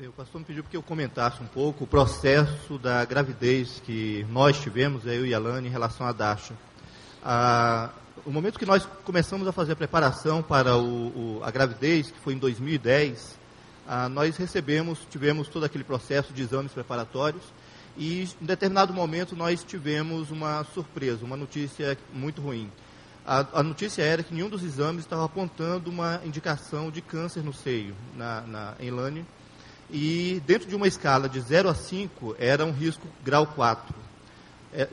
O pastor me pediu que eu comentasse um pouco o processo da gravidez que nós tivemos, eu e a Lani, em relação à Dasha. Ah, o momento que nós começamos a fazer a preparação para o, o, a gravidez, que foi em 2010, ah, nós recebemos, tivemos todo aquele processo de exames preparatórios e em determinado momento nós tivemos uma surpresa, uma notícia muito ruim. A, a notícia era que nenhum dos exames estava apontando uma indicação de câncer no seio na, na, em Lani e dentro de uma escala de 0 a 5 era um risco grau 4. É,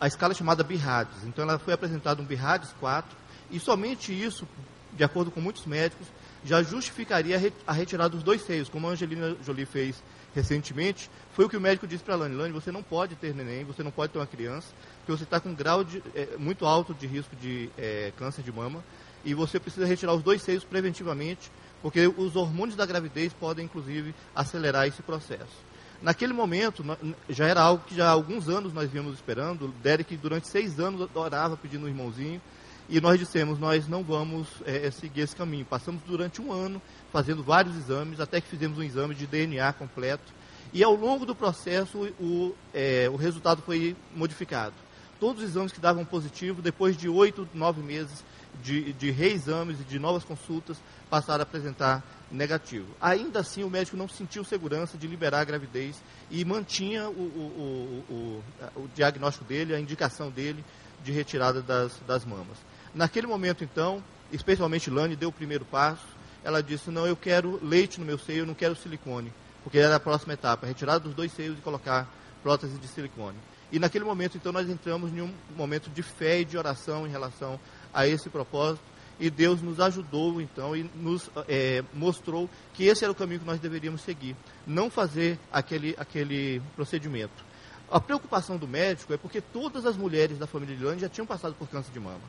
a escala é chamada BIRADS. Então ela foi apresentada um BIRADS 4 e somente isso, de acordo com muitos médicos, já justificaria a retirada dos dois seios, como a Angelina Jolie fez recentemente. Foi o que o médico disse para a Lani. Lani, você não pode ter neném, você não pode ter uma criança, porque você está com um grau de, é, muito alto de risco de é, câncer de mama e você precisa retirar os dois seios preventivamente porque os hormônios da gravidez podem, inclusive, acelerar esse processo. Naquele momento, já era algo que já há alguns anos nós vínhamos esperando. Derek, durante seis anos, orava pedindo um irmãozinho. E nós dissemos, nós não vamos é, seguir esse caminho. Passamos durante um ano fazendo vários exames, até que fizemos um exame de DNA completo. E ao longo do processo, o, é, o resultado foi modificado. Todos os exames que davam positivo, depois de oito, nove meses de, de reexames e de novas consultas, passaram a apresentar negativo. Ainda assim, o médico não sentiu segurança de liberar a gravidez e mantinha o, o, o, o diagnóstico dele, a indicação dele de retirada das, das mamas. Naquele momento, então, especialmente Lani deu o primeiro passo. Ela disse: Não, eu quero leite no meu seio, eu não quero silicone, porque era a próxima etapa, retirada dos dois seios e colocar prótese de silicone. E naquele momento, então, nós entramos em um momento de fé e de oração em relação a esse propósito e Deus nos ajudou então e nos é, mostrou que esse era o caminho que nós deveríamos seguir, não fazer aquele, aquele procedimento. A preocupação do médico é porque todas as mulheres da família de Lane já tinham passado por câncer de mama.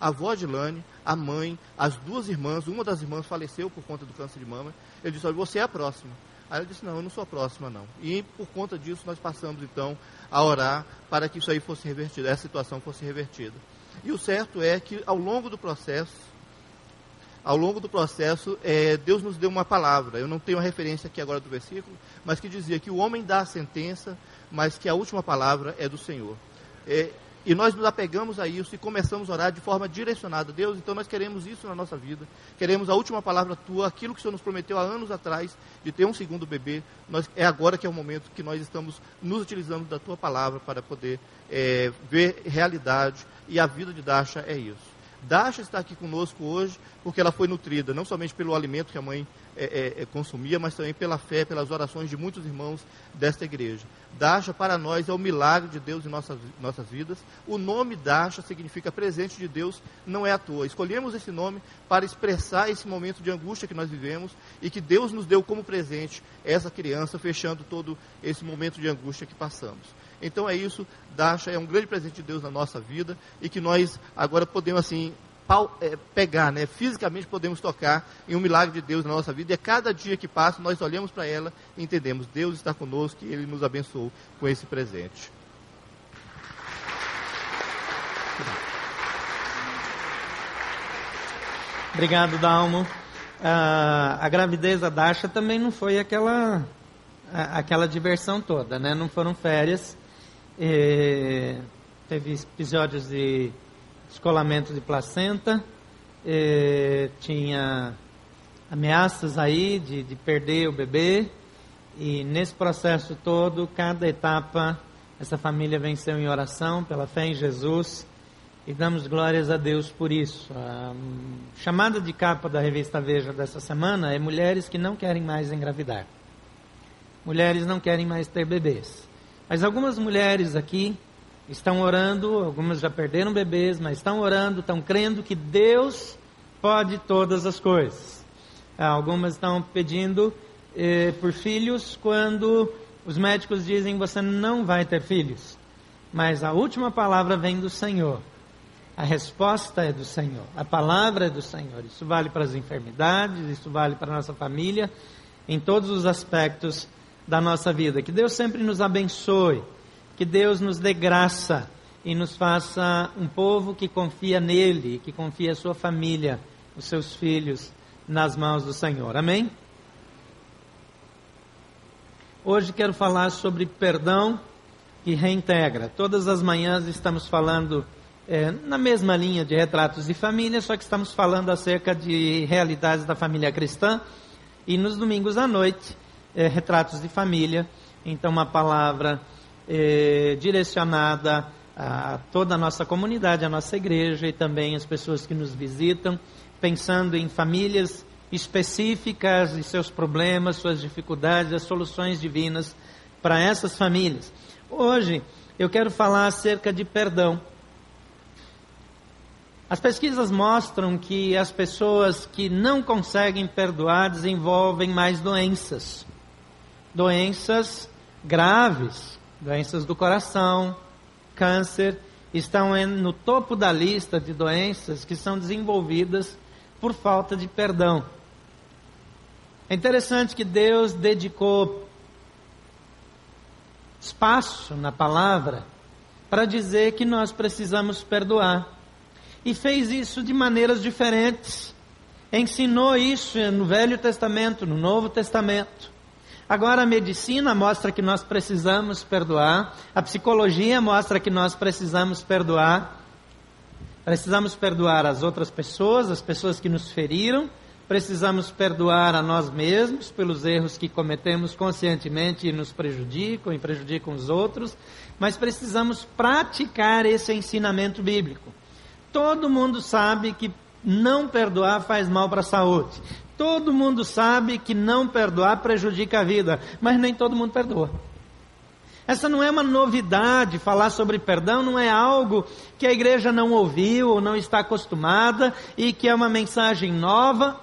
A avó de Lane, a mãe, as duas irmãs, uma das irmãs faleceu por conta do câncer de mama. Ele disse: Olha, você é a próxima. Aí ela disse: Não, eu não sou a próxima, não. E por conta disso, nós passamos então a orar para que isso aí fosse revertido, essa situação fosse revertida. E o certo é que ao longo do processo, ao longo do processo, é, Deus nos deu uma palavra. Eu não tenho a referência aqui agora do versículo, mas que dizia que o homem dá a sentença, mas que a última palavra é do Senhor. É, e nós nos apegamos a isso e começamos a orar de forma direcionada. Deus, então nós queremos isso na nossa vida. Queremos a última palavra tua, aquilo que o Senhor nos prometeu há anos atrás, de ter um segundo bebê. Nós, é agora que é o momento que nós estamos nos utilizando da tua palavra para poder é, ver realidade. E a vida de Dasha é isso. Dasha está aqui conosco hoje porque ela foi nutrida não somente pelo alimento que a mãe é, é, é, consumia, mas também pela fé, pelas orações de muitos irmãos desta igreja. Dasha para nós é o milagre de Deus em nossas, nossas vidas. O nome Dasha significa presente de Deus, não é à toa. Escolhemos esse nome para expressar esse momento de angústia que nós vivemos e que Deus nos deu como presente essa criança, fechando todo esse momento de angústia que passamos. Então é isso, Dasha é um grande presente de Deus na nossa vida e que nós agora podemos assim pegar, né? fisicamente podemos tocar em um milagre de Deus na nossa vida. E a cada dia que passa, nós olhamos para ela e entendemos: Deus está conosco e Ele nos abençoou com esse presente. Obrigado, Dalmo. Ah, a gravidez da Dasha também não foi aquela, aquela diversão toda, né? Não foram férias. E teve episódios de descolamento de placenta, e tinha ameaças aí de, de perder o bebê. E nesse processo todo, cada etapa, essa família venceu em oração, pela fé em Jesus. E damos glórias a Deus por isso. A chamada de capa da revista Veja dessa semana é Mulheres que não querem mais engravidar. Mulheres não querem mais ter bebês. Mas algumas mulheres aqui estão orando, algumas já perderam bebês, mas estão orando, estão crendo que Deus pode todas as coisas. Ah, algumas estão pedindo eh, por filhos quando os médicos dizem você não vai ter filhos. Mas a última palavra vem do Senhor. A resposta é do Senhor. A palavra é do Senhor. Isso vale para as enfermidades, isso vale para a nossa família, em todos os aspectos da nossa vida. Que Deus sempre nos abençoe, que Deus nos dê graça e nos faça um povo que confia nele, que confia a sua família, os seus filhos nas mãos do Senhor. Amém? Hoje quero falar sobre perdão e reintegra. Todas as manhãs estamos falando é, na mesma linha de retratos de família, só que estamos falando acerca de realidades da família cristã. E nos domingos à noite, é, retratos de família. Então, uma palavra é, direcionada a toda a nossa comunidade, a nossa igreja e também as pessoas que nos visitam, pensando em famílias específicas e seus problemas, suas dificuldades, as soluções divinas para essas famílias. Hoje eu quero falar acerca de perdão. As pesquisas mostram que as pessoas que não conseguem perdoar desenvolvem mais doenças. Doenças graves, doenças do coração, câncer, estão no topo da lista de doenças que são desenvolvidas por falta de perdão. É interessante que Deus dedicou espaço na palavra para dizer que nós precisamos perdoar. E fez isso de maneiras diferentes. Ensinou isso no Velho Testamento, no Novo Testamento. Agora a medicina mostra que nós precisamos perdoar, a psicologia mostra que nós precisamos perdoar. Precisamos perdoar as outras pessoas, as pessoas que nos feriram, precisamos perdoar a nós mesmos pelos erros que cometemos conscientemente e nos prejudicam e prejudicam os outros, mas precisamos praticar esse ensinamento bíblico. Todo mundo sabe que não perdoar faz mal para a saúde. Todo mundo sabe que não perdoar prejudica a vida, mas nem todo mundo perdoa. Essa não é uma novidade, falar sobre perdão não é algo que a igreja não ouviu ou não está acostumada e que é uma mensagem nova.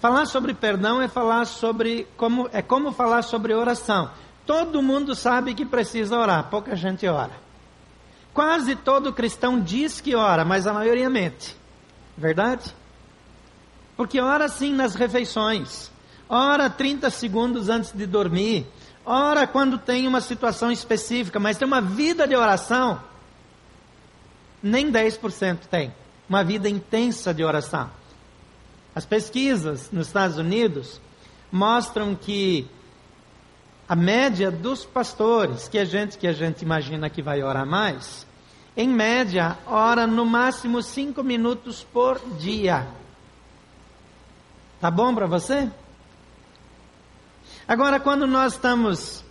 Falar sobre perdão é falar sobre como é como falar sobre oração. Todo mundo sabe que precisa orar, pouca gente ora. Quase todo cristão diz que ora, mas a maioria mente. Verdade? Porque ora sim nas refeições. Ora 30 segundos antes de dormir. Ora quando tem uma situação específica, mas tem uma vida de oração. Nem 10% tem. Uma vida intensa de oração. As pesquisas nos Estados Unidos mostram que a média dos pastores, que é gente que a gente imagina que vai orar mais, em média, ora no máximo cinco minutos por dia. Tá bom para você? Agora, quando nós estamos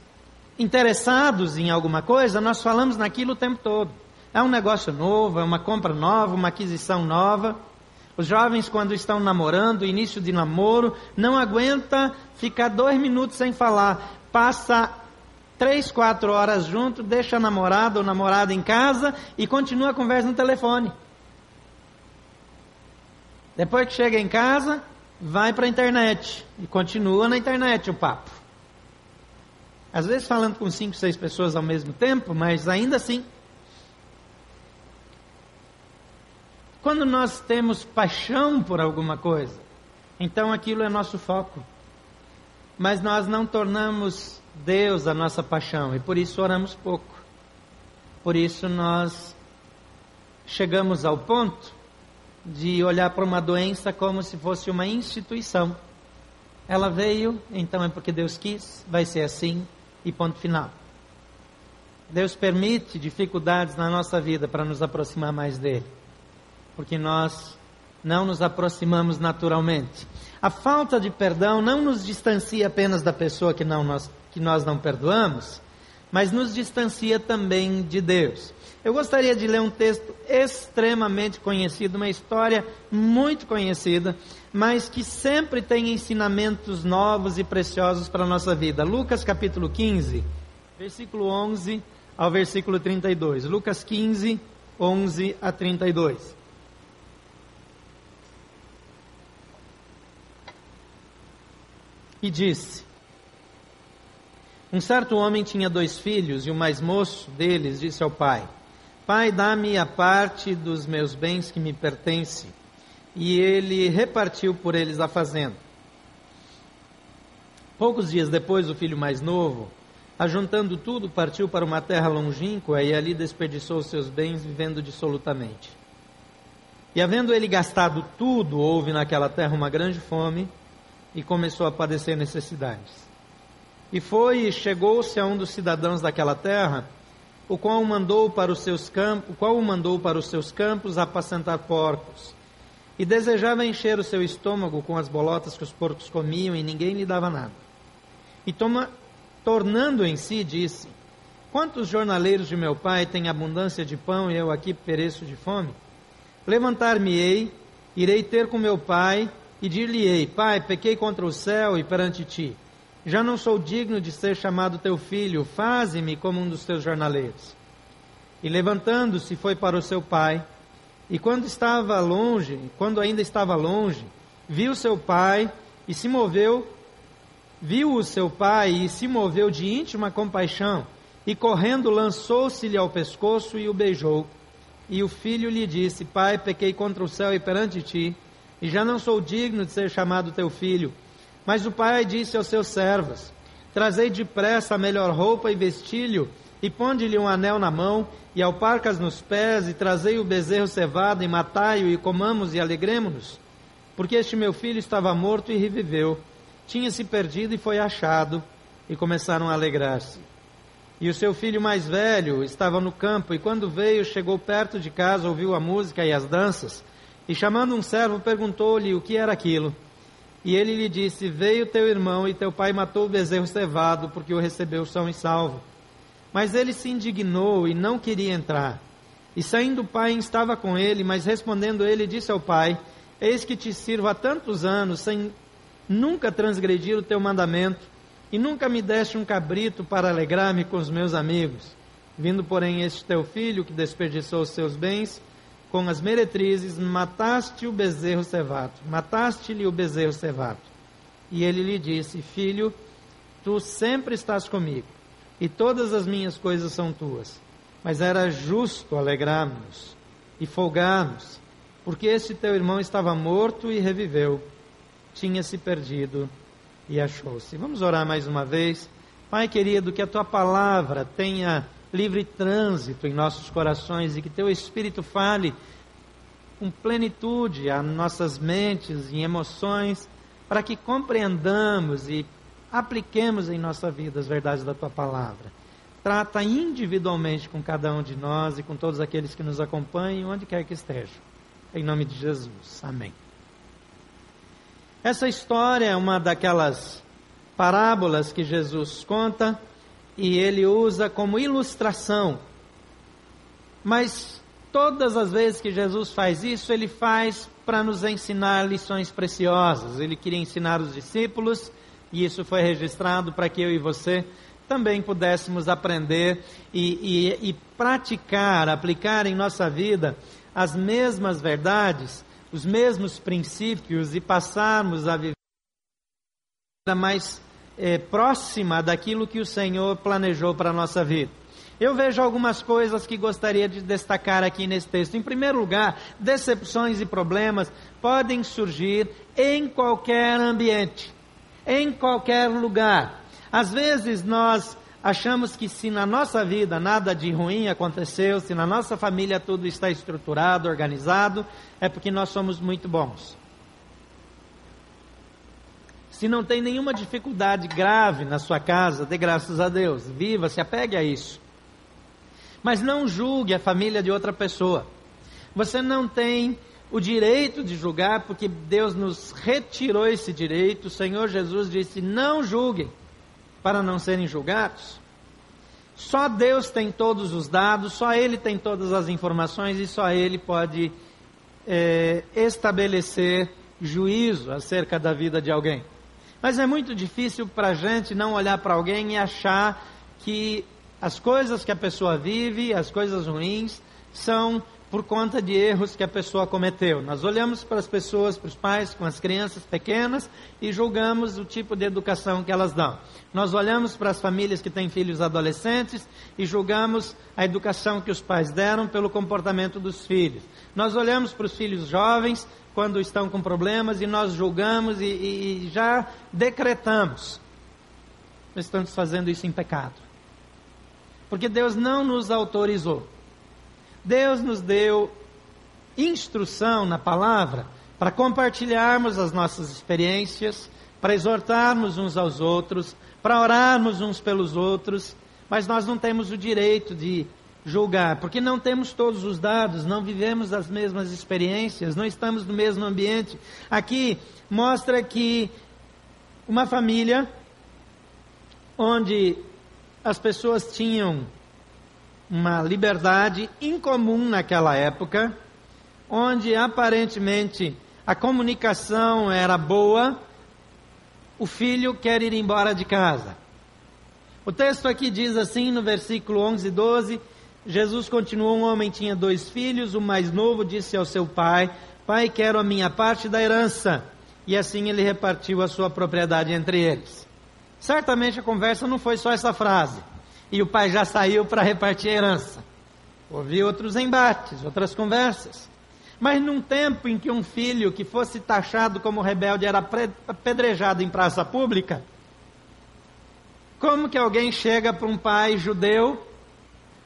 interessados em alguma coisa, nós falamos naquilo o tempo todo. É um negócio novo, é uma compra nova, uma aquisição nova. Os jovens, quando estão namorando, início de namoro, não aguenta ficar dois minutos sem falar. Passa três, quatro horas junto, deixa a namorada ou namorada em casa e continua a conversa no telefone. Depois que chega em casa, vai para a internet e continua na internet o papo. Às vezes falando com cinco, seis pessoas ao mesmo tempo, mas ainda assim Quando nós temos paixão por alguma coisa, então aquilo é nosso foco. Mas nós não tornamos Deus a nossa paixão e por isso oramos pouco. Por isso nós chegamos ao ponto de olhar para uma doença como se fosse uma instituição. Ela veio, então é porque Deus quis, vai ser assim e ponto final. Deus permite dificuldades na nossa vida para nos aproximar mais dele porque nós não nos aproximamos naturalmente. A falta de perdão não nos distancia apenas da pessoa que, não nós, que nós não perdoamos, mas nos distancia também de Deus. Eu gostaria de ler um texto extremamente conhecido, uma história muito conhecida, mas que sempre tem ensinamentos novos e preciosos para a nossa vida. Lucas capítulo 15, versículo 11 ao versículo 32. Lucas 15, 11 a 32. e disse: Um certo homem tinha dois filhos, e o mais moço deles disse ao pai: Pai, dá-me a parte dos meus bens que me pertence. E ele repartiu por eles a fazenda. Poucos dias depois, o filho mais novo, ajuntando tudo, partiu para uma terra longínqua e ali desperdiçou seus bens, vivendo dissolutamente. E havendo ele gastado tudo, houve naquela terra uma grande fome e começou a padecer necessidades. E foi e chegou-se a um dos cidadãos daquela terra, o qual o mandou para os seus campos, qual o mandou para os seus campos apacentar porcos. E desejava encher o seu estômago com as bolotas que os porcos comiam, e ninguém lhe dava nada. E toma, tornando em si, disse: Quantos jornaleiros de meu pai têm abundância de pão e eu aqui pereço de fome? Levantar-me-ei, irei ter com meu pai e dir-lhe-ei: Pai, pequei contra o céu e perante ti já não sou digno de ser chamado teu filho, faze-me como um dos teus jornaleiros. E levantando-se, foi para o seu pai. E quando estava longe, quando ainda estava longe, viu seu pai e se moveu, viu o seu pai e se moveu de íntima compaixão, e correndo lançou-se-lhe ao pescoço e o beijou. E o filho lhe disse: Pai, pequei contra o céu e perante ti, e já não sou digno de ser chamado teu filho. Mas o pai disse aos seus servos: Trazei depressa a melhor roupa e vestilho, e ponde-lhe um anel na mão, e alparcas nos pés, e trazei o bezerro cevado, e matai-o, e comamos e alegremos-nos. Porque este meu filho estava morto e reviveu, tinha se perdido e foi achado, e começaram a alegrar-se. E o seu filho mais velho estava no campo, e quando veio, chegou perto de casa, ouviu a música e as danças, e chamando um servo, perguntou-lhe o que era aquilo. E ele lhe disse: Veio teu irmão e teu pai matou o bezerro cevado, porque o recebeu são e salvo. Mas ele se indignou e não queria entrar. E saindo o pai estava com ele, mas respondendo ele, disse ao pai: Eis que te sirvo há tantos anos, sem nunca transgredir o teu mandamento, e nunca me deste um cabrito para alegrar-me com os meus amigos. Vindo, porém, este teu filho, que desperdiçou os seus bens, com as meretrizes, mataste o bezerro cevado, mataste-lhe o bezerro cevado. E ele lhe disse: Filho, tu sempre estás comigo, e todas as minhas coisas são tuas. Mas era justo alegrarmos e folgarmos, porque este teu irmão estava morto e reviveu, tinha se perdido e achou-se. Vamos orar mais uma vez. Pai querido, que a tua palavra tenha livre trânsito em nossos corações e que teu Espírito fale com plenitude a nossas mentes e emoções, para que compreendamos e apliquemos em nossa vida as verdades da tua palavra. Trata individualmente com cada um de nós e com todos aqueles que nos acompanham, onde quer que estejam. Em nome de Jesus. Amém. Essa história é uma daquelas parábolas que Jesus conta e ele usa como ilustração. Mas todas as vezes que Jesus faz isso, ele faz para nos ensinar lições preciosas. Ele queria ensinar os discípulos, e isso foi registrado para que eu e você também pudéssemos aprender e, e, e praticar, aplicar em nossa vida as mesmas verdades, os mesmos princípios e passarmos a viver mais é, próxima daquilo que o Senhor planejou para a nossa vida. Eu vejo algumas coisas que gostaria de destacar aqui nesse texto. Em primeiro lugar, decepções e problemas podem surgir em qualquer ambiente, em qualquer lugar. Às vezes nós achamos que se na nossa vida nada de ruim aconteceu, se na nossa família tudo está estruturado, organizado, é porque nós somos muito bons se não tem nenhuma dificuldade grave na sua casa, dê graças a Deus, viva, se apegue a isso. Mas não julgue a família de outra pessoa. Você não tem o direito de julgar, porque Deus nos retirou esse direito. O Senhor Jesus disse: não julguem, para não serem julgados. Só Deus tem todos os dados, só Ele tem todas as informações e só Ele pode é, estabelecer juízo acerca da vida de alguém. Mas é muito difícil para a gente não olhar para alguém e achar que as coisas que a pessoa vive, as coisas ruins, são por conta de erros que a pessoa cometeu. Nós olhamos para as pessoas, para os pais com as crianças pequenas e julgamos o tipo de educação que elas dão. Nós olhamos para as famílias que têm filhos adolescentes e julgamos a educação que os pais deram pelo comportamento dos filhos. Nós olhamos para os filhos jovens quando estão com problemas e nós julgamos e, e, e já decretamos. Nós estamos fazendo isso em pecado. Porque Deus não nos autorizou. Deus nos deu instrução na palavra para compartilharmos as nossas experiências, para exortarmos uns aos outros, para orarmos uns pelos outros, mas nós não temos o direito de julgar, porque não temos todos os dados, não vivemos as mesmas experiências, não estamos no mesmo ambiente. Aqui mostra que uma família onde as pessoas tinham uma liberdade incomum naquela época, onde aparentemente a comunicação era boa, o filho quer ir embora de casa. O texto aqui diz assim no versículo 11 e 12: Jesus continuou: Um homem tinha dois filhos, o mais novo disse ao seu pai: Pai, quero a minha parte da herança. E assim ele repartiu a sua propriedade entre eles. Certamente a conversa não foi só essa frase. E o pai já saiu para repartir a herança. Houve outros embates, outras conversas. Mas num tempo em que um filho que fosse taxado como rebelde era apedrejado em praça pública, como que alguém chega para um pai judeu,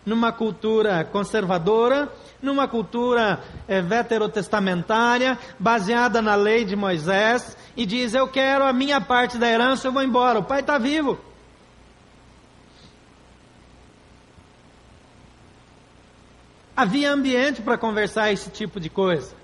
numa cultura conservadora, numa cultura é, veterotestamentária, baseada na lei de Moisés, e diz: Eu quero a minha parte da herança, eu vou embora. O pai está vivo. Havia ambiente para conversar esse tipo de coisa.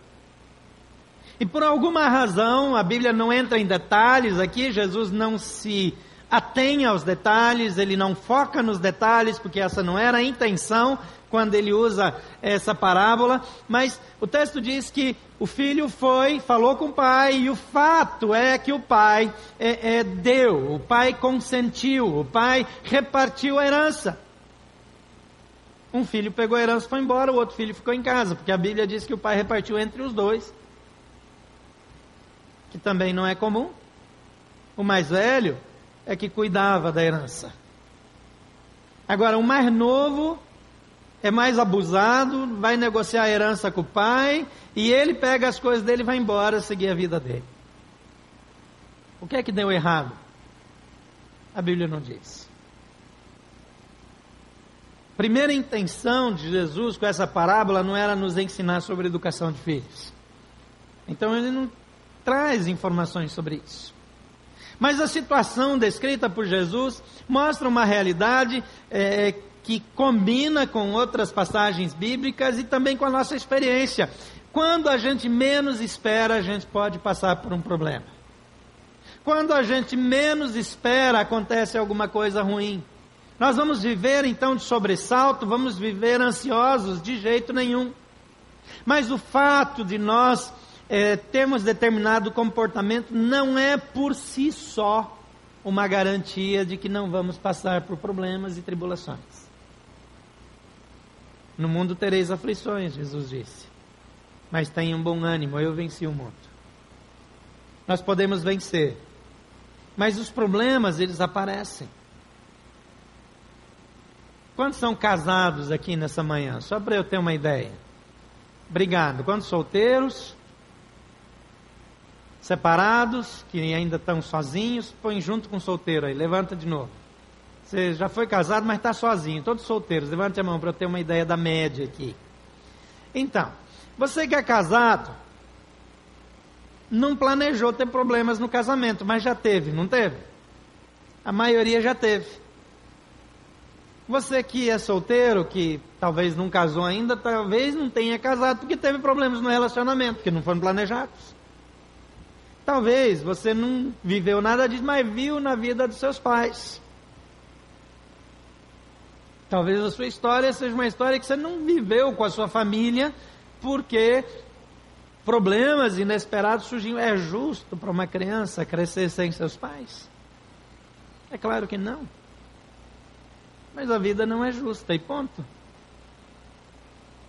E por alguma razão, a Bíblia não entra em detalhes aqui, Jesus não se atém aos detalhes, ele não foca nos detalhes, porque essa não era a intenção quando ele usa essa parábola, mas o texto diz que o filho foi, falou com o pai, e o fato é que o pai é, é, deu, o pai consentiu, o pai repartiu a herança. Um filho pegou a herança e foi embora, o outro filho ficou em casa, porque a Bíblia diz que o pai repartiu entre os dois, que também não é comum. O mais velho é que cuidava da herança. Agora, o mais novo é mais abusado, vai negociar a herança com o pai, e ele pega as coisas dele e vai embora seguir a vida dele. O que é que deu errado? A Bíblia não diz. Primeira intenção de Jesus com essa parábola não era nos ensinar sobre educação de filhos. Então ele não traz informações sobre isso. Mas a situação descrita por Jesus mostra uma realidade é, que combina com outras passagens bíblicas e também com a nossa experiência. Quando a gente menos espera, a gente pode passar por um problema. Quando a gente menos espera, acontece alguma coisa ruim. Nós vamos viver então de sobressalto, vamos viver ansiosos de jeito nenhum. Mas o fato de nós é, termos determinado comportamento não é por si só uma garantia de que não vamos passar por problemas e tribulações. No mundo tereis aflições, Jesus disse. Mas tenham bom ânimo, eu venci o mundo. Nós podemos vencer. Mas os problemas, eles aparecem. Quantos são casados aqui nessa manhã? Só para eu ter uma ideia. Obrigado. Quantos solteiros? Separados, que ainda estão sozinhos, põe junto com solteiro aí. Levanta de novo. Você já foi casado, mas está sozinho. Todos solteiros. Levante a mão para eu ter uma ideia da média aqui. Então, você que é casado, não planejou ter problemas no casamento, mas já teve, não teve? A maioria já teve. Você que é solteiro, que talvez não casou ainda, talvez não tenha casado porque teve problemas no relacionamento, que não foram planejados. Talvez você não viveu nada disso, mas viu na vida dos seus pais. Talvez a sua história seja uma história que você não viveu com a sua família, porque problemas inesperados surgiram. É justo para uma criança crescer sem seus pais? É claro que não. Mas a vida não é justa e ponto.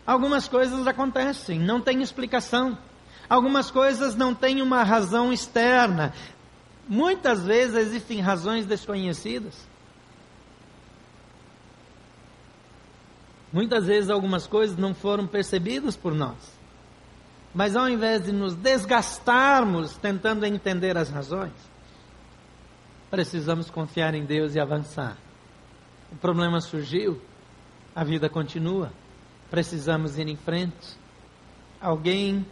Algumas coisas acontecem, não tem explicação. Algumas coisas não têm uma razão externa. Muitas vezes existem razões desconhecidas. Muitas vezes algumas coisas não foram percebidas por nós. Mas ao invés de nos desgastarmos tentando entender as razões, precisamos confiar em Deus e avançar o problema surgiu, a vida continua, precisamos ir em frente. Alguém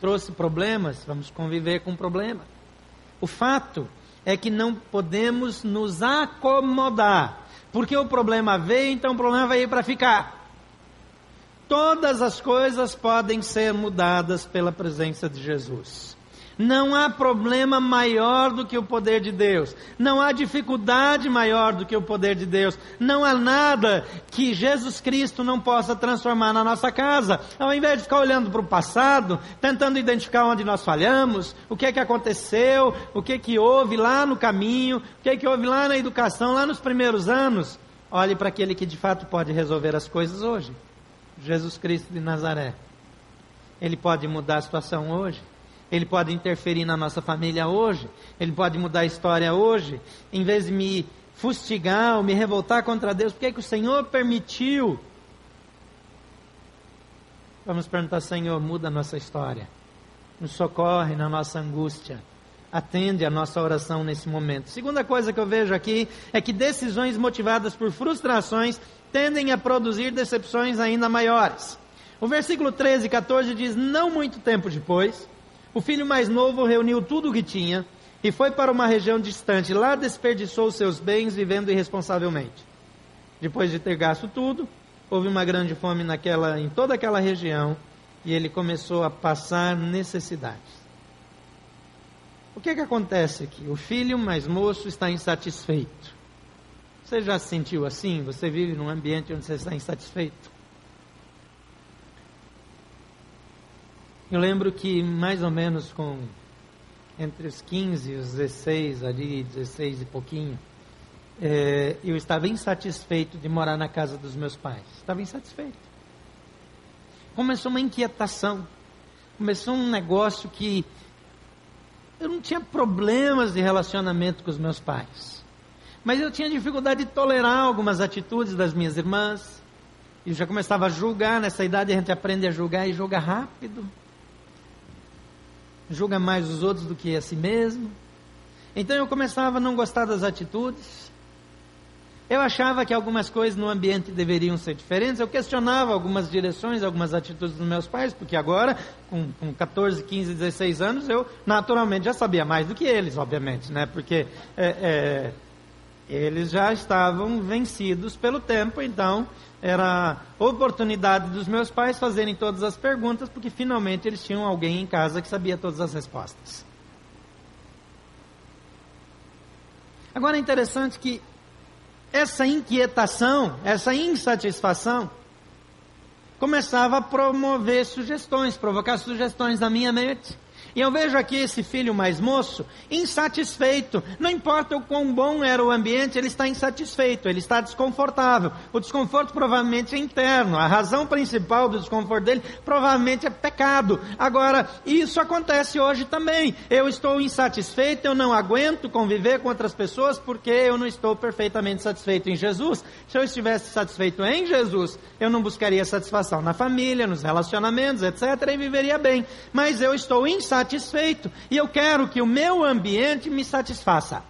trouxe problemas, vamos conviver com o problema. O fato é que não podemos nos acomodar, porque o problema veio, então o problema veio para ficar. Todas as coisas podem ser mudadas pela presença de Jesus. Não há problema maior do que o poder de Deus. Não há dificuldade maior do que o poder de Deus. Não há nada que Jesus Cristo não possa transformar na nossa casa. Ao invés de ficar olhando para o passado, tentando identificar onde nós falhamos, o que é que aconteceu, o que é que houve lá no caminho, o que é que houve lá na educação, lá nos primeiros anos, olhe para aquele que de fato pode resolver as coisas hoje. Jesus Cristo de Nazaré. Ele pode mudar a situação hoje. Ele pode interferir na nossa família hoje, Ele pode mudar a história hoje, em vez de me fustigar ou me revoltar contra Deus, por que, é que o Senhor permitiu? Vamos perguntar, Senhor, muda a nossa história, nos socorre na nossa angústia, atende a nossa oração nesse momento. Segunda coisa que eu vejo aqui é que decisões motivadas por frustrações tendem a produzir decepções ainda maiores. O versículo 13 e 14 diz: Não muito tempo depois, o filho mais novo reuniu tudo o que tinha e foi para uma região distante. Lá desperdiçou seus bens vivendo irresponsavelmente. Depois de ter gasto tudo, houve uma grande fome naquela, em toda aquela região e ele começou a passar necessidades. O que, é que acontece aqui? O filho mais moço está insatisfeito. Você já se sentiu assim? Você vive num ambiente onde você está insatisfeito? Eu lembro que mais ou menos com entre os 15 e os 16 ali, 16 e pouquinho, é, eu estava insatisfeito de morar na casa dos meus pais. Estava insatisfeito. Começou uma inquietação. Começou um negócio que eu não tinha problemas de relacionamento com os meus pais. Mas eu tinha dificuldade de tolerar algumas atitudes das minhas irmãs. E já começava a julgar, nessa idade a gente aprende a julgar e julga rápido julga mais os outros do que a si mesmo. Então eu começava a não gostar das atitudes. Eu achava que algumas coisas no ambiente deveriam ser diferentes. Eu questionava algumas direções, algumas atitudes dos meus pais, porque agora, com, com 14, 15, 16 anos, eu naturalmente já sabia mais do que eles, obviamente, né? Porque é, é, eles já estavam vencidos pelo tempo, então era oportunidade dos meus pais fazerem todas as perguntas, porque finalmente eles tinham alguém em casa que sabia todas as respostas. Agora é interessante que essa inquietação, essa insatisfação, começava a promover sugestões, provocar sugestões na minha mente. E eu vejo aqui esse filho mais moço insatisfeito. Não importa o quão bom era o ambiente, ele está insatisfeito, ele está desconfortável. O desconforto provavelmente é interno. A razão principal do desconforto dele provavelmente é pecado. Agora, isso acontece hoje também. Eu estou insatisfeito, eu não aguento conviver com outras pessoas porque eu não estou perfeitamente satisfeito em Jesus. Se eu estivesse satisfeito em Jesus, eu não buscaria satisfação na família, nos relacionamentos, etc. e viveria bem. Mas eu estou insatisfeito satisfeito. E eu quero que o meu ambiente me satisfaça.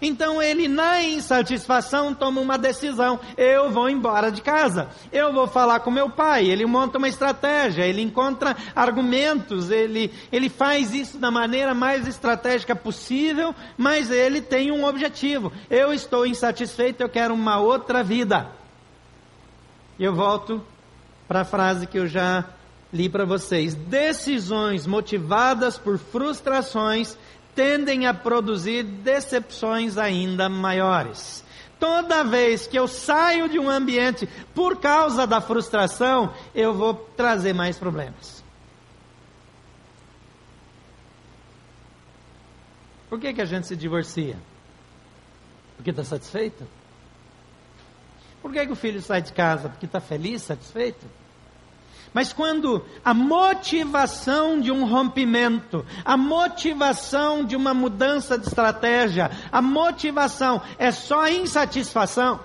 Então ele, na insatisfação, toma uma decisão: eu vou embora de casa, eu vou falar com meu pai. Ele monta uma estratégia, ele encontra argumentos, ele, ele faz isso da maneira mais estratégica possível, mas ele tem um objetivo: eu estou insatisfeito, eu quero uma outra vida. E eu volto para a frase que eu já li para vocês, decisões motivadas por frustrações tendem a produzir decepções ainda maiores. Toda vez que eu saio de um ambiente por causa da frustração, eu vou trazer mais problemas. Por que, que a gente se divorcia? Porque está satisfeito? Por que, que o filho sai de casa? Porque está feliz, satisfeito? Mas quando a motivação de um rompimento, a motivação de uma mudança de estratégia, a motivação é só insatisfação,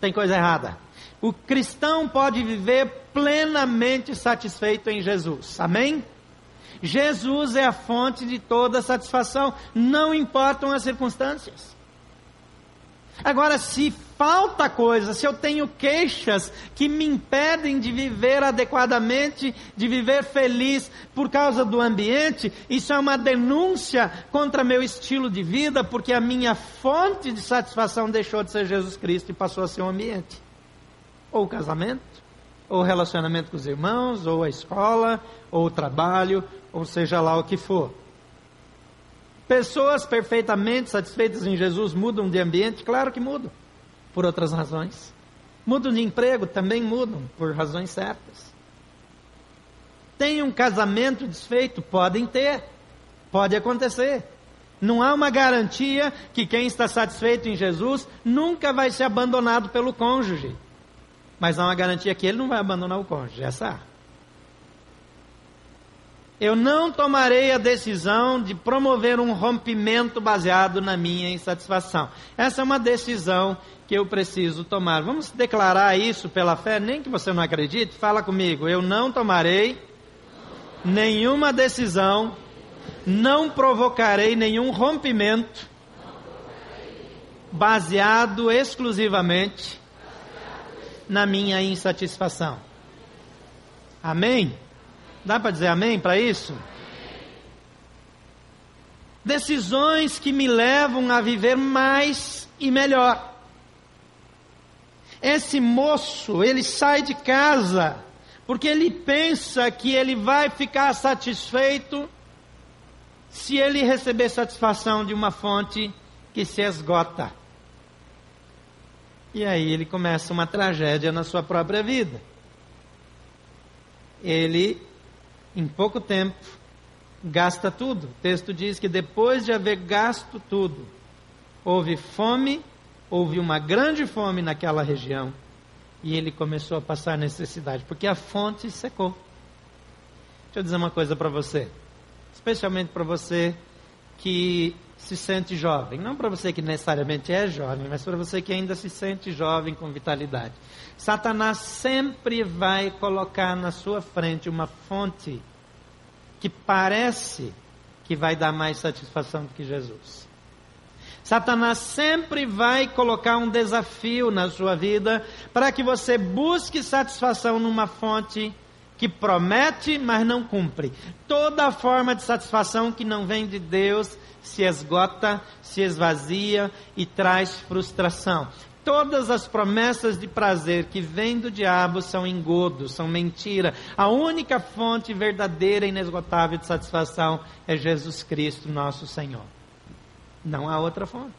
tem coisa errada. O cristão pode viver plenamente satisfeito em Jesus. Amém? Jesus é a fonte de toda satisfação, não importam as circunstâncias. Agora, se falta coisa, se eu tenho queixas que me impedem de viver adequadamente, de viver feliz por causa do ambiente, isso é uma denúncia contra meu estilo de vida, porque a minha fonte de satisfação deixou de ser Jesus Cristo e passou a ser o ambiente. Ou o casamento, ou o relacionamento com os irmãos, ou a escola, ou o trabalho, ou seja lá o que for. Pessoas perfeitamente satisfeitas em Jesus mudam de ambiente? Claro que mudam, por outras razões. Mudam de emprego? Também mudam, por razões certas. Tem um casamento desfeito? Podem ter, pode acontecer. Não há uma garantia que quem está satisfeito em Jesus nunca vai ser abandonado pelo cônjuge. Mas há uma garantia que ele não vai abandonar o cônjuge, essa. Eu não tomarei a decisão de promover um rompimento baseado na minha insatisfação. Essa é uma decisão que eu preciso tomar. Vamos declarar isso pela fé, nem que você não acredite, fala comigo. Eu não tomarei nenhuma decisão, não provocarei nenhum rompimento baseado exclusivamente na minha insatisfação. Amém? Dá para dizer amém para isso? Decisões que me levam a viver mais e melhor. Esse moço, ele sai de casa porque ele pensa que ele vai ficar satisfeito se ele receber satisfação de uma fonte que se esgota. E aí ele começa uma tragédia na sua própria vida. Ele em pouco tempo, gasta tudo. O texto diz que depois de haver gasto tudo, houve fome, houve uma grande fome naquela região, e ele começou a passar necessidade, porque a fonte secou. Deixa eu dizer uma coisa para você, especialmente para você que se sente jovem, não para você que necessariamente é jovem, mas para você que ainda se sente jovem com vitalidade. Satanás sempre vai colocar na sua frente uma fonte que parece que vai dar mais satisfação do que Jesus. Satanás sempre vai colocar um desafio na sua vida para que você busque satisfação numa fonte que promete, mas não cumpre. Toda forma de satisfação que não vem de Deus se esgota, se esvazia e traz frustração. Todas as promessas de prazer que vêm do diabo são engodo, são mentira. A única fonte verdadeira e inesgotável de satisfação é Jesus Cristo, nosso Senhor. Não há outra fonte.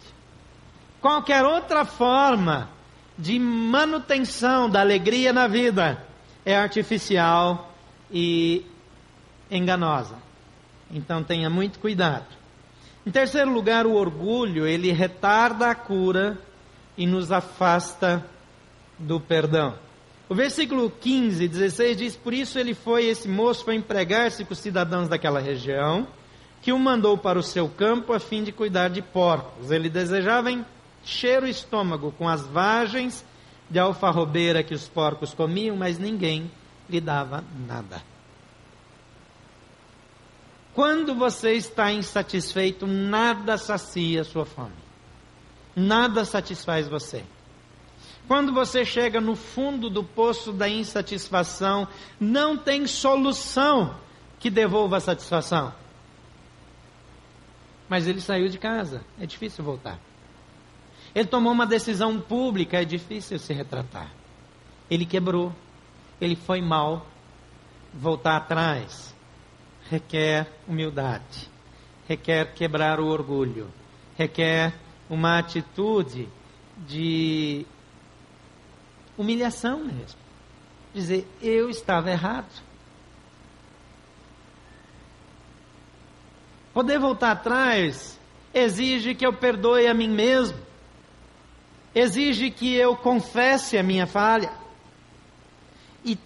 Qualquer outra forma de manutenção da alegria na vida é artificial e enganosa. Então tenha muito cuidado. Em terceiro lugar, o orgulho, ele retarda a cura e nos afasta do perdão. O versículo 15, 16 diz: Por isso ele foi, esse moço foi empregar-se com os cidadãos daquela região, que o mandou para o seu campo a fim de cuidar de porcos. Ele desejava encher o estômago com as vagens de alfarrobeira que os porcos comiam, mas ninguém lhe dava nada. Quando você está insatisfeito, nada sacia sua fome nada satisfaz você. Quando você chega no fundo do poço da insatisfação, não tem solução que devolva a satisfação. Mas ele saiu de casa, é difícil voltar. Ele tomou uma decisão pública, é difícil se retratar. Ele quebrou, ele foi mal. Voltar atrás requer humildade, requer quebrar o orgulho, requer uma atitude de humilhação mesmo. Dizer, eu estava errado. Poder voltar atrás exige que eu perdoe a mim mesmo, exige que eu confesse a minha falha. E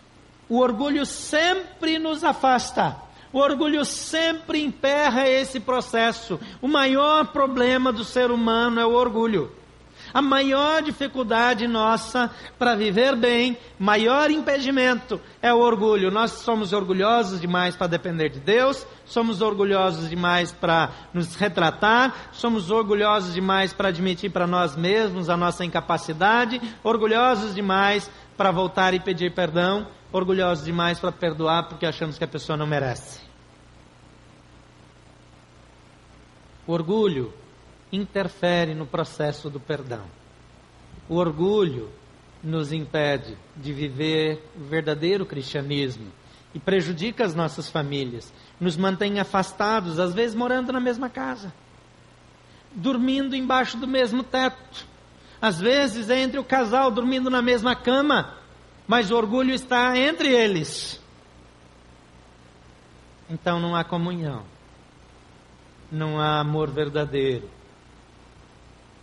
o orgulho sempre nos afasta o orgulho sempre emperra esse processo. O maior problema do ser humano é o orgulho. A maior dificuldade nossa para viver bem, maior impedimento é o orgulho. Nós somos orgulhosos demais para depender de Deus, somos orgulhosos demais para nos retratar, somos orgulhosos demais para admitir para nós mesmos a nossa incapacidade, orgulhosos demais para voltar e pedir perdão, orgulhosos demais para perdoar porque achamos que a pessoa não merece. O orgulho interfere no processo do perdão. O orgulho nos impede de viver o verdadeiro cristianismo e prejudica as nossas famílias, nos mantém afastados, às vezes morando na mesma casa, dormindo embaixo do mesmo teto, às vezes é entre o casal dormindo na mesma cama, mas o orgulho está entre eles. Então não há comunhão, não há amor verdadeiro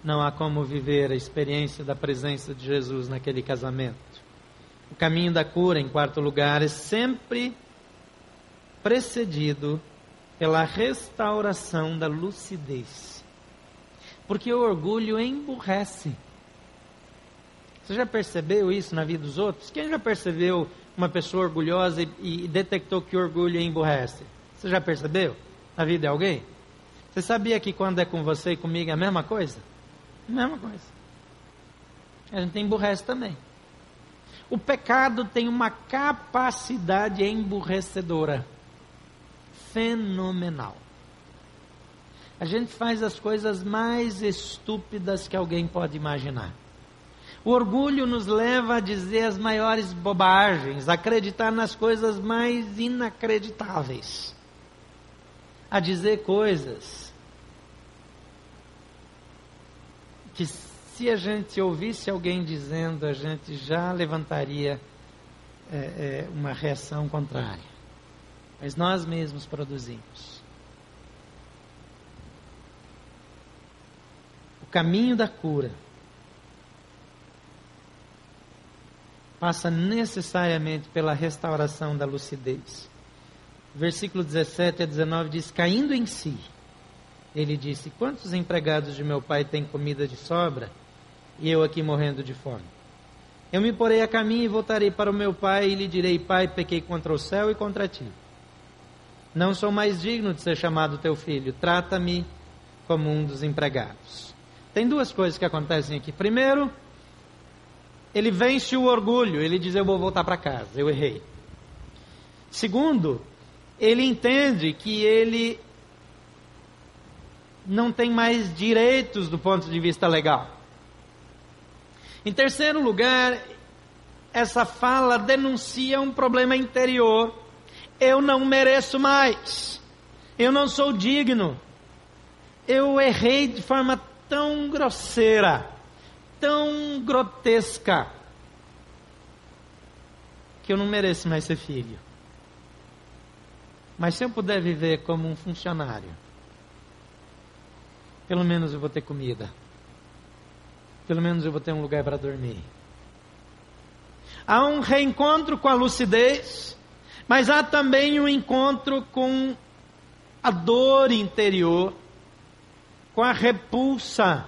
não há como viver a experiência da presença de Jesus naquele casamento. O caminho da cura, em quarto lugar, é sempre precedido pela restauração da lucidez. Porque o orgulho emburrece. Você já percebeu isso na vida dos outros? Quem já percebeu uma pessoa orgulhosa e, e detectou que orgulho emburrece? Você já percebeu na vida de alguém? Você sabia que quando é com você e comigo é a mesma coisa? Mesma coisa. A gente emburrece também. O pecado tem uma capacidade emburrecedora fenomenal. A gente faz as coisas mais estúpidas que alguém pode imaginar. O orgulho nos leva a dizer as maiores bobagens, a acreditar nas coisas mais inacreditáveis, a dizer coisas que se a gente ouvisse alguém dizendo, a gente já levantaria é, é, uma reação contrária. Mas nós mesmos produzimos. O caminho da cura passa necessariamente pela restauração da lucidez. Versículo 17 a 19 diz: Caindo em si ele disse: Quantos empregados de meu pai têm comida de sobra e eu aqui morrendo de fome? Eu me porei a caminho e voltarei para o meu pai e lhe direi: Pai, pequei contra o céu e contra ti. Não sou mais digno de ser chamado teu filho. Trata-me como um dos empregados. Tem duas coisas que acontecem aqui. Primeiro, ele vence o orgulho. Ele diz: Eu vou voltar para casa. Eu errei. Segundo, ele entende que ele não tem mais direitos do ponto de vista legal. Em terceiro lugar, essa fala denuncia um problema interior. Eu não mereço mais. Eu não sou digno. Eu errei de forma tão grosseira, tão grotesca, que eu não mereço mais ser filho. Mas se eu puder viver como um funcionário, pelo menos eu vou ter comida. Pelo menos eu vou ter um lugar para dormir. Há um reencontro com a lucidez, mas há também um encontro com a dor interior, com a repulsa,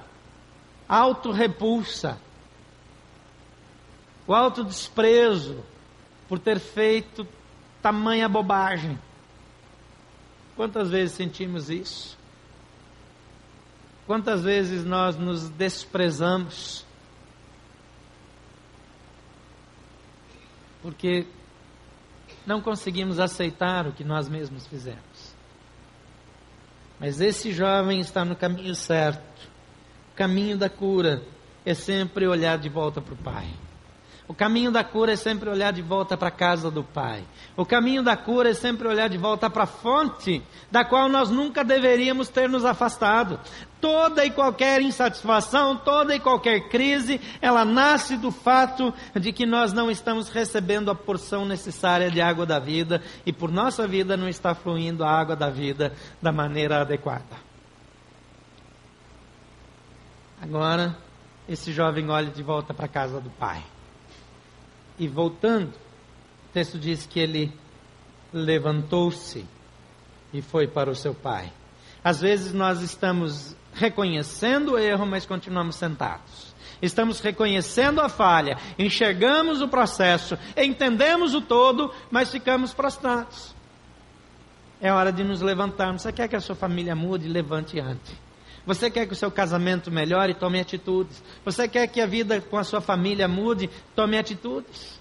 auto-repulsa, o auto-desprezo por ter feito tamanha bobagem. Quantas vezes sentimos isso? Quantas vezes nós nos desprezamos? Porque não conseguimos aceitar o que nós mesmos fizemos. Mas esse jovem está no caminho certo. Caminho da cura é sempre olhar de volta para o Pai. O caminho da cura é sempre olhar de volta para a casa do Pai. O caminho da cura é sempre olhar de volta para a fonte da qual nós nunca deveríamos ter nos afastado. Toda e qualquer insatisfação, toda e qualquer crise, ela nasce do fato de que nós não estamos recebendo a porção necessária de água da vida e por nossa vida não está fluindo a água da vida da maneira adequada. Agora, esse jovem olha de volta para a casa do Pai. E voltando, o texto diz que ele levantou-se e foi para o seu pai. Às vezes nós estamos reconhecendo o erro, mas continuamos sentados. Estamos reconhecendo a falha, enxergamos o processo, entendemos o todo, mas ficamos prostrados. É hora de nos levantarmos. Você quer que a sua família mude? Levante antes. Você quer que o seu casamento melhore? Tome atitudes. Você quer que a vida com a sua família mude? Tome atitudes.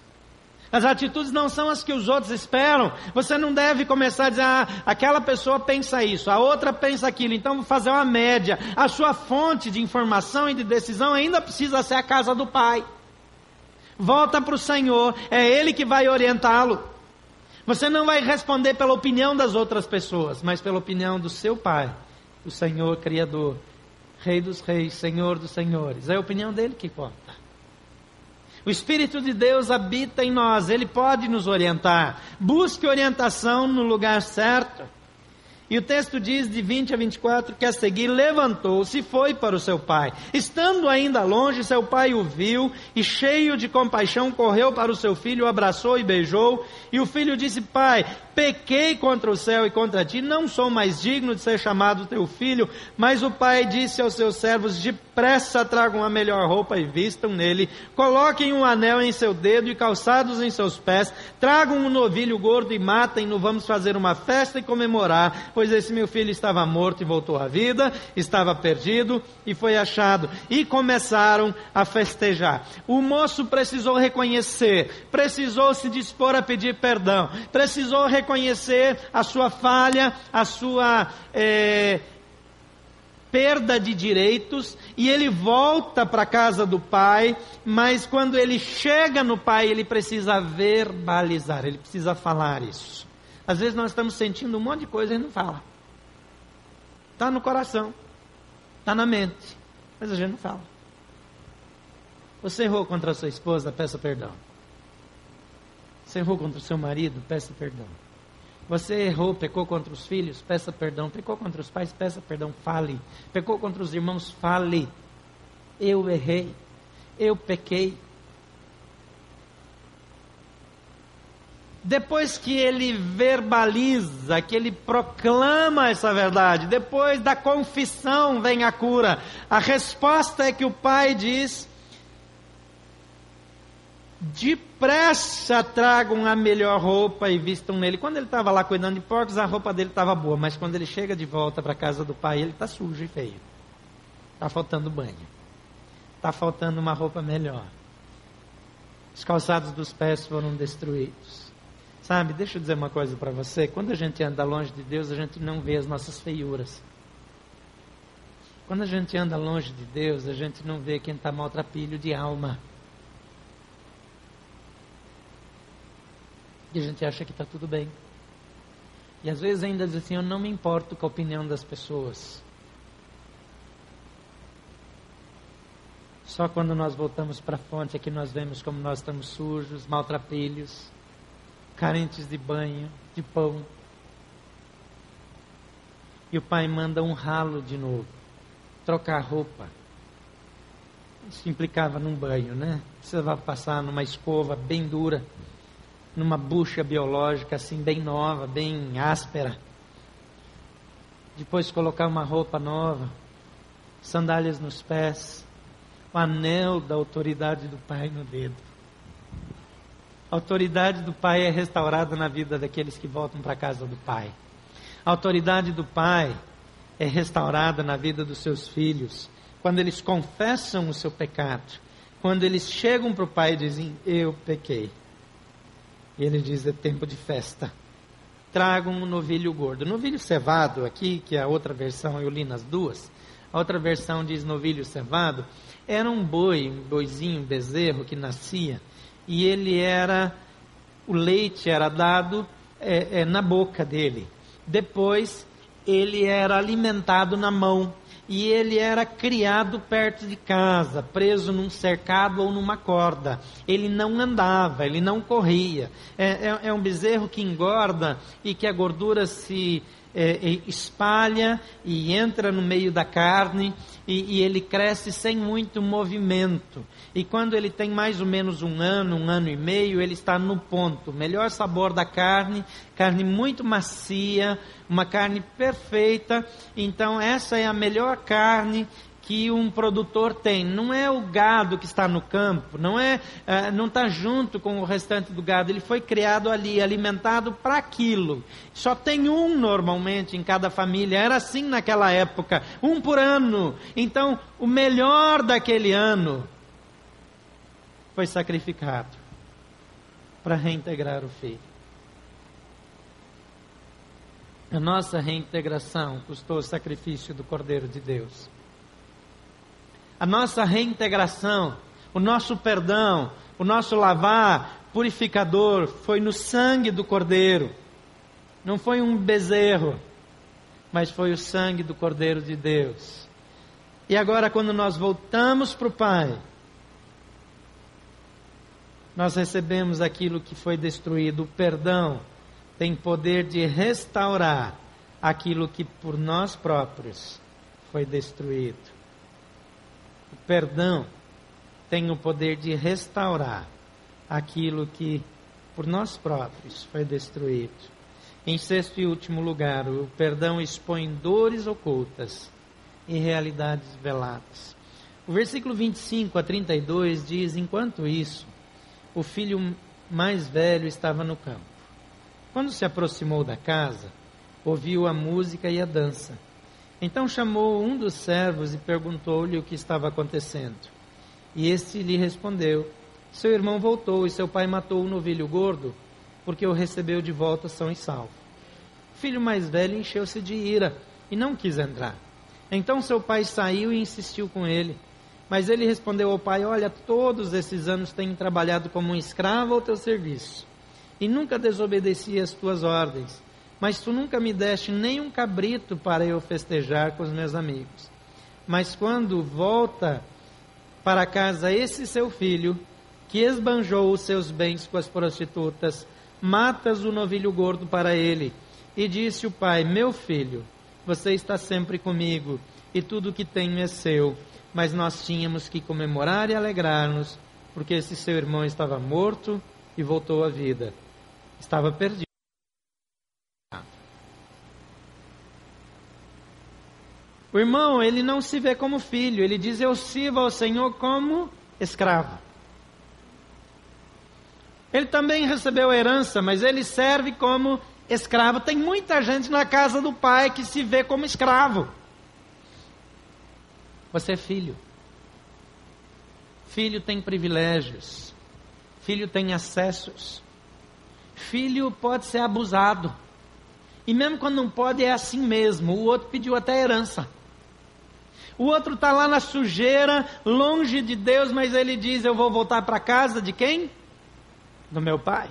As atitudes não são as que os outros esperam. Você não deve começar a dizer, ah, aquela pessoa pensa isso, a outra pensa aquilo, então vou fazer uma média. A sua fonte de informação e de decisão ainda precisa ser a casa do Pai. Volta para o Senhor, é Ele que vai orientá-lo. Você não vai responder pela opinião das outras pessoas, mas pela opinião do seu Pai, o Senhor Criador, Rei dos Reis, Senhor dos Senhores. É a opinião dele que conta. O Espírito de Deus habita em nós, ele pode nos orientar. Busque orientação no lugar certo. E o texto diz de 20 a 24 que a seguir levantou-se e foi para o seu pai. Estando ainda longe, seu pai o viu e, cheio de compaixão, correu para o seu filho, o abraçou e beijou. E o filho disse: Pai, pequei contra o céu e contra ti, não sou mais digno de ser chamado teu filho. Mas o pai disse aos seus servos: Depressa tragam a melhor roupa e vistam nele, coloquem um anel em seu dedo e calçados em seus pés, tragam um novilho gordo e matem-no, vamos fazer uma festa e comemorar, pois esse meu filho estava morto e voltou à vida, estava perdido e foi achado. E começaram a festejar. O moço precisou reconhecer, precisou se dispor a pedir perdão, precisou reconhecer reconhecer a sua falha, a sua é, perda de direitos, e ele volta para a casa do pai, mas quando ele chega no pai, ele precisa verbalizar, ele precisa falar isso. Às vezes nós estamos sentindo um monte de coisa e não fala. Está no coração, está na mente, mas a gente não fala. Você errou contra a sua esposa, peça perdão. Você errou contra o seu marido, peça perdão. Você errou, pecou contra os filhos, peça perdão. Pecou contra os pais, peça perdão, fale. Pecou contra os irmãos, fale. Eu errei, eu pequei. Depois que ele verbaliza, que ele proclama essa verdade, depois da confissão vem a cura. A resposta é que o pai diz: depressa tragam a melhor roupa e vistam nele. Quando ele estava lá cuidando de porcos, a roupa dele estava boa, mas quando ele chega de volta para a casa do pai, ele está sujo e feio. Está faltando banho. Está faltando uma roupa melhor. Os calçados dos pés foram destruídos. Sabe, deixa eu dizer uma coisa para você: quando a gente anda longe de Deus, a gente não vê as nossas feiuras. Quando a gente anda longe de Deus, a gente não vê quem está maltrapilho de alma. E a gente acha que está tudo bem. E às vezes ainda diz assim: Eu não me importo com a opinião das pessoas. Só quando nós voltamos para a fonte é que nós vemos como nós estamos sujos, maltrapilhos, carentes de banho, de pão. E o pai manda um ralo de novo, trocar roupa. Isso implicava num banho, né? Precisava passar numa escova bem dura numa bucha biológica assim bem nova, bem áspera. Depois colocar uma roupa nova, sandálias nos pés, o anel da autoridade do Pai no dedo. A autoridade do Pai é restaurada na vida daqueles que voltam para a casa do Pai. A autoridade do Pai é restaurada na vida dos seus filhos quando eles confessam o seu pecado, quando eles chegam para o Pai e dizem: Eu pequei. E ele diz: é tempo de festa. Tragam um novilho gordo. Novilho cevado, aqui, que é a outra versão, eu li nas duas. A outra versão diz novilho cevado. Era um boi, um boizinho, um bezerro que nascia. E ele era. O leite era dado é, é, na boca dele. Depois, ele era alimentado na mão e ele era criado perto de casa, preso num cercado ou numa corda. Ele não andava, ele não corria. É, é, é um bezerro que engorda e que a gordura se é, espalha e entra no meio da carne e, e ele cresce sem muito movimento. E quando ele tem mais ou menos um ano, um ano e meio, ele está no ponto. Melhor sabor da carne, carne muito macia, uma carne perfeita. Então, essa é a melhor carne que um produtor tem. Não é o gado que está no campo, não é, uh, não está junto com o restante do gado. Ele foi criado ali, alimentado para aquilo. Só tem um normalmente em cada família. Era assim naquela época, um por ano. Então, o melhor daquele ano foi sacrificado para reintegrar o filho. A nossa reintegração custou o sacrifício do Cordeiro de Deus. A nossa reintegração, o nosso perdão, o nosso lavar purificador foi no sangue do Cordeiro. Não foi um bezerro, mas foi o sangue do Cordeiro de Deus. E agora, quando nós voltamos para o Pai, nós recebemos aquilo que foi destruído, o perdão tem poder de restaurar aquilo que por nós próprios foi destruído. O perdão tem o poder de restaurar aquilo que por nós próprios foi destruído. Em sexto e último lugar, o perdão expõe dores ocultas e realidades veladas. O versículo 25 a 32 diz: Enquanto isso, o filho mais velho estava no campo. Quando se aproximou da casa, ouviu a música e a dança. Então chamou um dos servos e perguntou-lhe o que estava acontecendo. E este lhe respondeu: Seu irmão voltou e seu pai matou o novilho gordo, porque o recebeu de volta são e salvo. O filho mais velho encheu-se de ira e não quis entrar. Então seu pai saiu e insistiu com ele. Mas ele respondeu ao pai: Olha, todos esses anos tenho trabalhado como um escravo ao teu serviço e nunca desobedeci às tuas ordens. Mas tu nunca me deste nem um cabrito para eu festejar com os meus amigos. Mas quando volta para casa esse seu filho, que esbanjou os seus bens com as prostitutas, matas o novilho gordo para ele. E disse o pai: Meu filho, você está sempre comigo, e tudo o que tenho é seu. Mas nós tínhamos que comemorar e alegrar-nos, porque esse seu irmão estava morto e voltou à vida estava perdido. O irmão, ele não se vê como filho, ele diz: Eu sirvo ao Senhor como escravo. Ele também recebeu herança, mas ele serve como escravo. Tem muita gente na casa do pai que se vê como escravo. Você é filho. Filho tem privilégios. Filho tem acessos. Filho pode ser abusado. E mesmo quando não pode, é assim mesmo. O outro pediu até herança. O outro está lá na sujeira, longe de Deus, mas ele diz: Eu vou voltar para casa de quem? Do meu pai.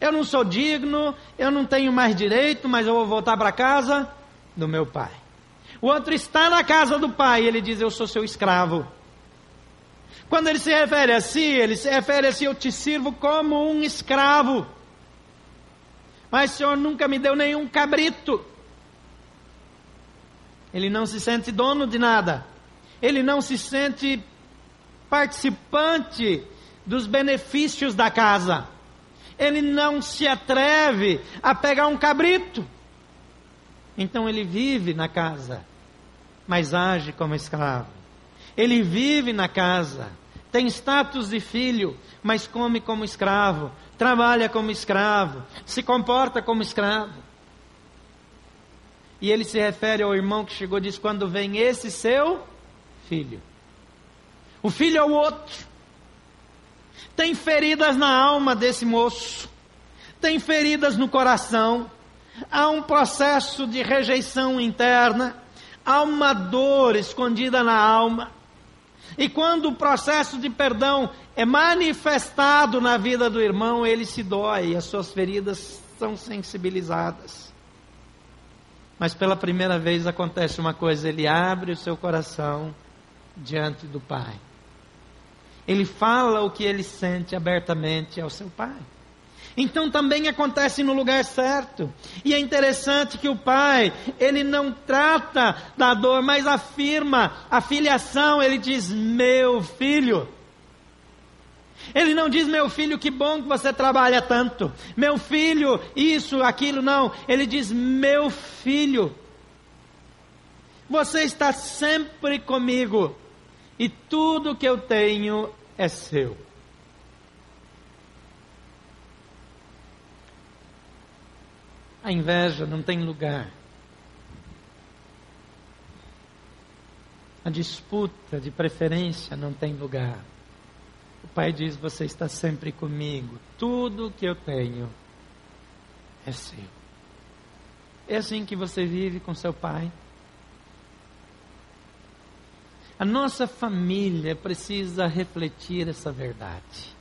Eu não sou digno, eu não tenho mais direito, mas eu vou voltar para casa do meu pai. O outro está na casa do pai, ele diz: Eu sou seu escravo. Quando ele se refere a si, ele se refere a si: Eu te sirvo como um escravo mas o senhor nunca me deu nenhum cabrito. Ele não se sente dono de nada. Ele não se sente participante dos benefícios da casa. Ele não se atreve a pegar um cabrito. Então ele vive na casa, mas age como escravo. Ele vive na casa, tem status de filho, mas come como escravo, trabalha como escravo, se comporta como escravo. E ele se refere ao irmão que chegou e diz: quando vem esse seu filho. O filho é o outro. Tem feridas na alma desse moço, tem feridas no coração, há um processo de rejeição interna, há uma dor escondida na alma. E quando o processo de perdão é manifestado na vida do irmão, ele se dói, as suas feridas são sensibilizadas. Mas pela primeira vez acontece uma coisa: ele abre o seu coração diante do Pai. Ele fala o que ele sente abertamente ao seu Pai. Então também acontece no lugar certo. E é interessante que o pai, ele não trata da dor, mas afirma a filiação. Ele diz: Meu filho. Ele não diz, meu filho, que bom que você trabalha tanto. Meu filho, isso, aquilo, não. Ele diz, meu filho. Você está sempre comigo e tudo que eu tenho é seu. A inveja não tem lugar. A disputa de preferência não tem lugar. Pai diz: Você está sempre comigo. Tudo que eu tenho é seu. É assim que você vive com seu pai. A nossa família precisa refletir essa verdade.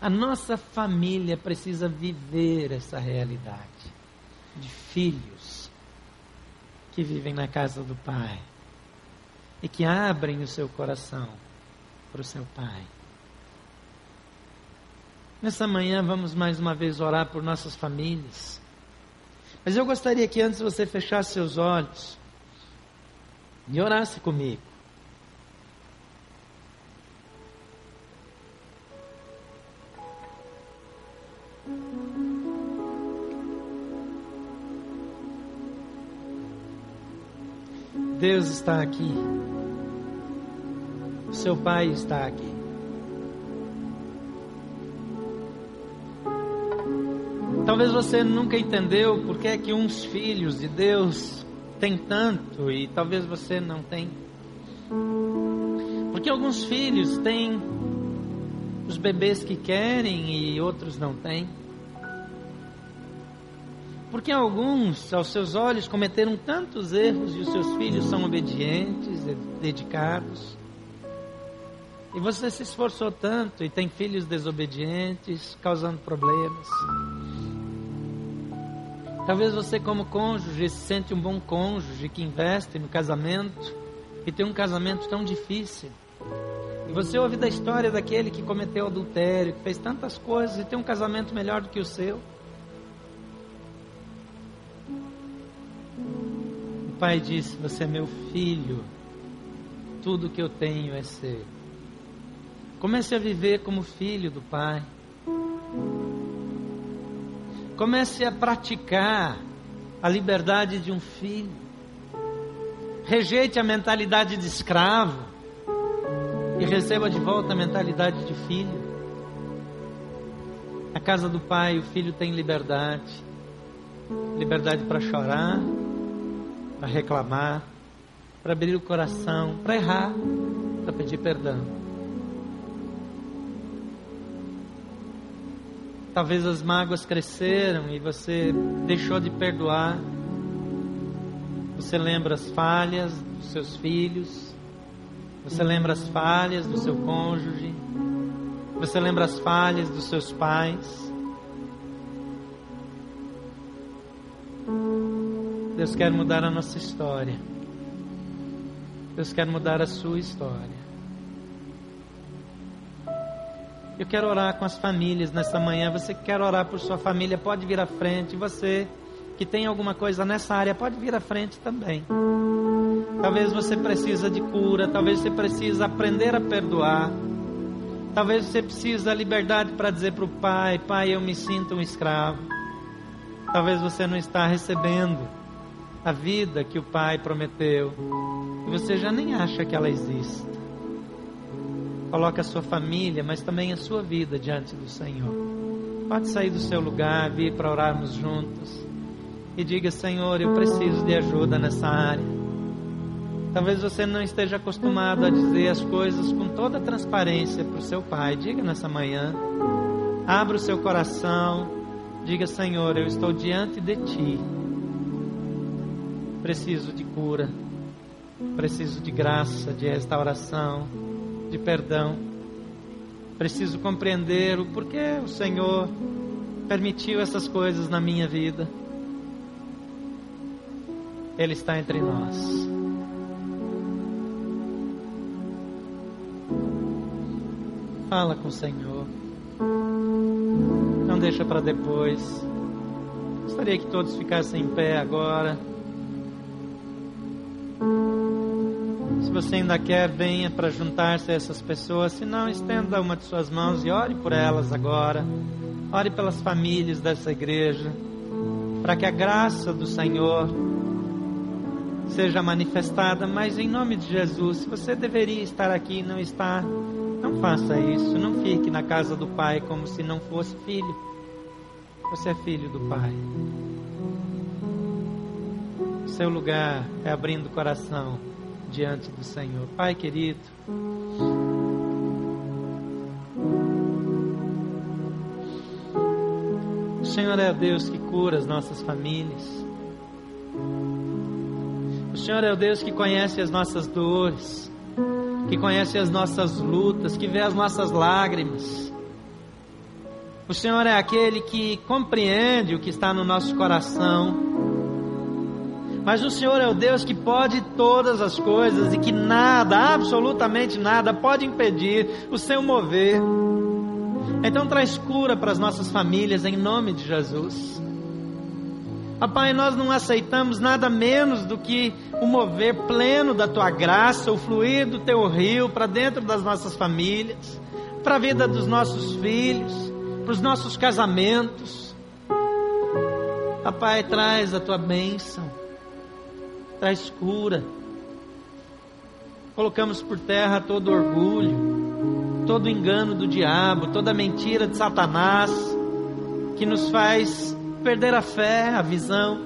A nossa família precisa viver essa realidade de filhos que vivem na casa do Pai e que abrem o seu coração para o seu Pai. Nessa manhã vamos mais uma vez orar por nossas famílias. Mas eu gostaria que antes você fechasse seus olhos e orasse comigo. Deus está aqui. Seu Pai está aqui. Talvez você nunca entendeu por que é que uns filhos de Deus têm tanto e talvez você não tem. Porque alguns filhos têm os bebês que querem e outros não têm. Porque alguns, aos seus olhos, cometeram tantos erros e os seus filhos são obedientes, dedicados. E você se esforçou tanto e tem filhos desobedientes, causando problemas. Talvez você, como cônjuge, se sente um bom cônjuge que investe no casamento e tem um casamento tão difícil. E você ouve da história daquele que cometeu adultério, que fez tantas coisas e tem um casamento melhor do que o seu. pai disse: Você é meu filho, tudo que eu tenho é seu. Comece a viver como filho do Pai. Comece a praticar a liberdade de um filho. Rejeite a mentalidade de escravo e receba de volta a mentalidade de filho. Na casa do Pai, o filho tem liberdade liberdade para chorar, para reclamar, para abrir o coração, para errar, para pedir perdão. Talvez as mágoas cresceram e você deixou de perdoar. Você lembra as falhas dos seus filhos, você lembra as falhas do seu cônjuge, você lembra as falhas dos seus pais. Deus quer mudar a nossa história. Deus quer mudar a sua história. Eu quero orar com as famílias nessa manhã. Você que quer orar por sua família, pode vir à frente. Você que tem alguma coisa nessa área, pode vir à frente também. Talvez você precisa de cura, talvez você precisa aprender a perdoar. Talvez você precise da liberdade para dizer para o pai: Pai, eu me sinto um escravo. Talvez você não está recebendo a vida que o Pai prometeu e você já nem acha que ela existe. Coloque a sua família, mas também a sua vida diante do Senhor. Pode sair do seu lugar, vir para orarmos juntos e diga: Senhor, eu preciso de ajuda nessa área. Talvez você não esteja acostumado a dizer as coisas com toda transparência para o seu pai. Diga nessa manhã. Abra o seu coração. Diga: Senhor, eu estou diante de ti Preciso de cura, preciso de graça, de restauração, de perdão. Preciso compreender o porquê o Senhor permitiu essas coisas na minha vida. Ele está entre nós. Fala com o Senhor. Não deixa para depois. Gostaria que todos ficassem em pé agora. Você ainda quer, venha para juntar-se a essas pessoas. Se não, estenda uma de suas mãos e ore por elas agora. Ore pelas famílias dessa igreja. Para que a graça do Senhor seja manifestada, mas em nome de Jesus, se você deveria estar aqui e não está, não faça isso, não fique na casa do Pai como se não fosse filho. Você é filho do Pai. Seu lugar é abrindo o coração diante do Senhor. Pai querido, o Senhor é o Deus que cura as nossas famílias. O Senhor é o Deus que conhece as nossas dores, que conhece as nossas lutas, que vê as nossas lágrimas. O Senhor é aquele que compreende o que está no nosso coração. Mas o Senhor é o Deus que pode todas as coisas e que nada, absolutamente nada, pode impedir o seu mover. Então traz cura para as nossas famílias em nome de Jesus. Papai, nós não aceitamos nada menos do que o mover pleno da tua graça, o fluir do teu rio para dentro das nossas famílias, para a vida dos nossos filhos, para os nossos casamentos. Papai, traz a tua bênção, traz cura. Colocamos por terra todo orgulho, todo engano do diabo, toda mentira de Satanás que nos faz perder a fé, a visão.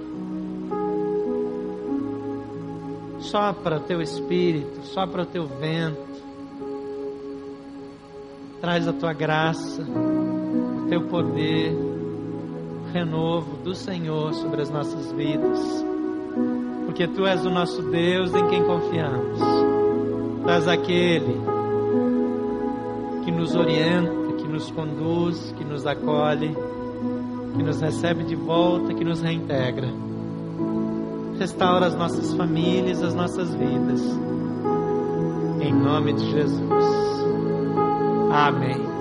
Sopra o teu espírito, sopra o teu vento. Traz a tua graça, o teu poder, o renovo do Senhor sobre as nossas vidas. Porque tu és o nosso Deus em quem confiamos. Tu és aquele que nos orienta, que nos conduz, que nos acolhe que nos recebe de volta, que nos reintegra. Restaura as nossas famílias, as nossas vidas. Em nome de Jesus. Amém.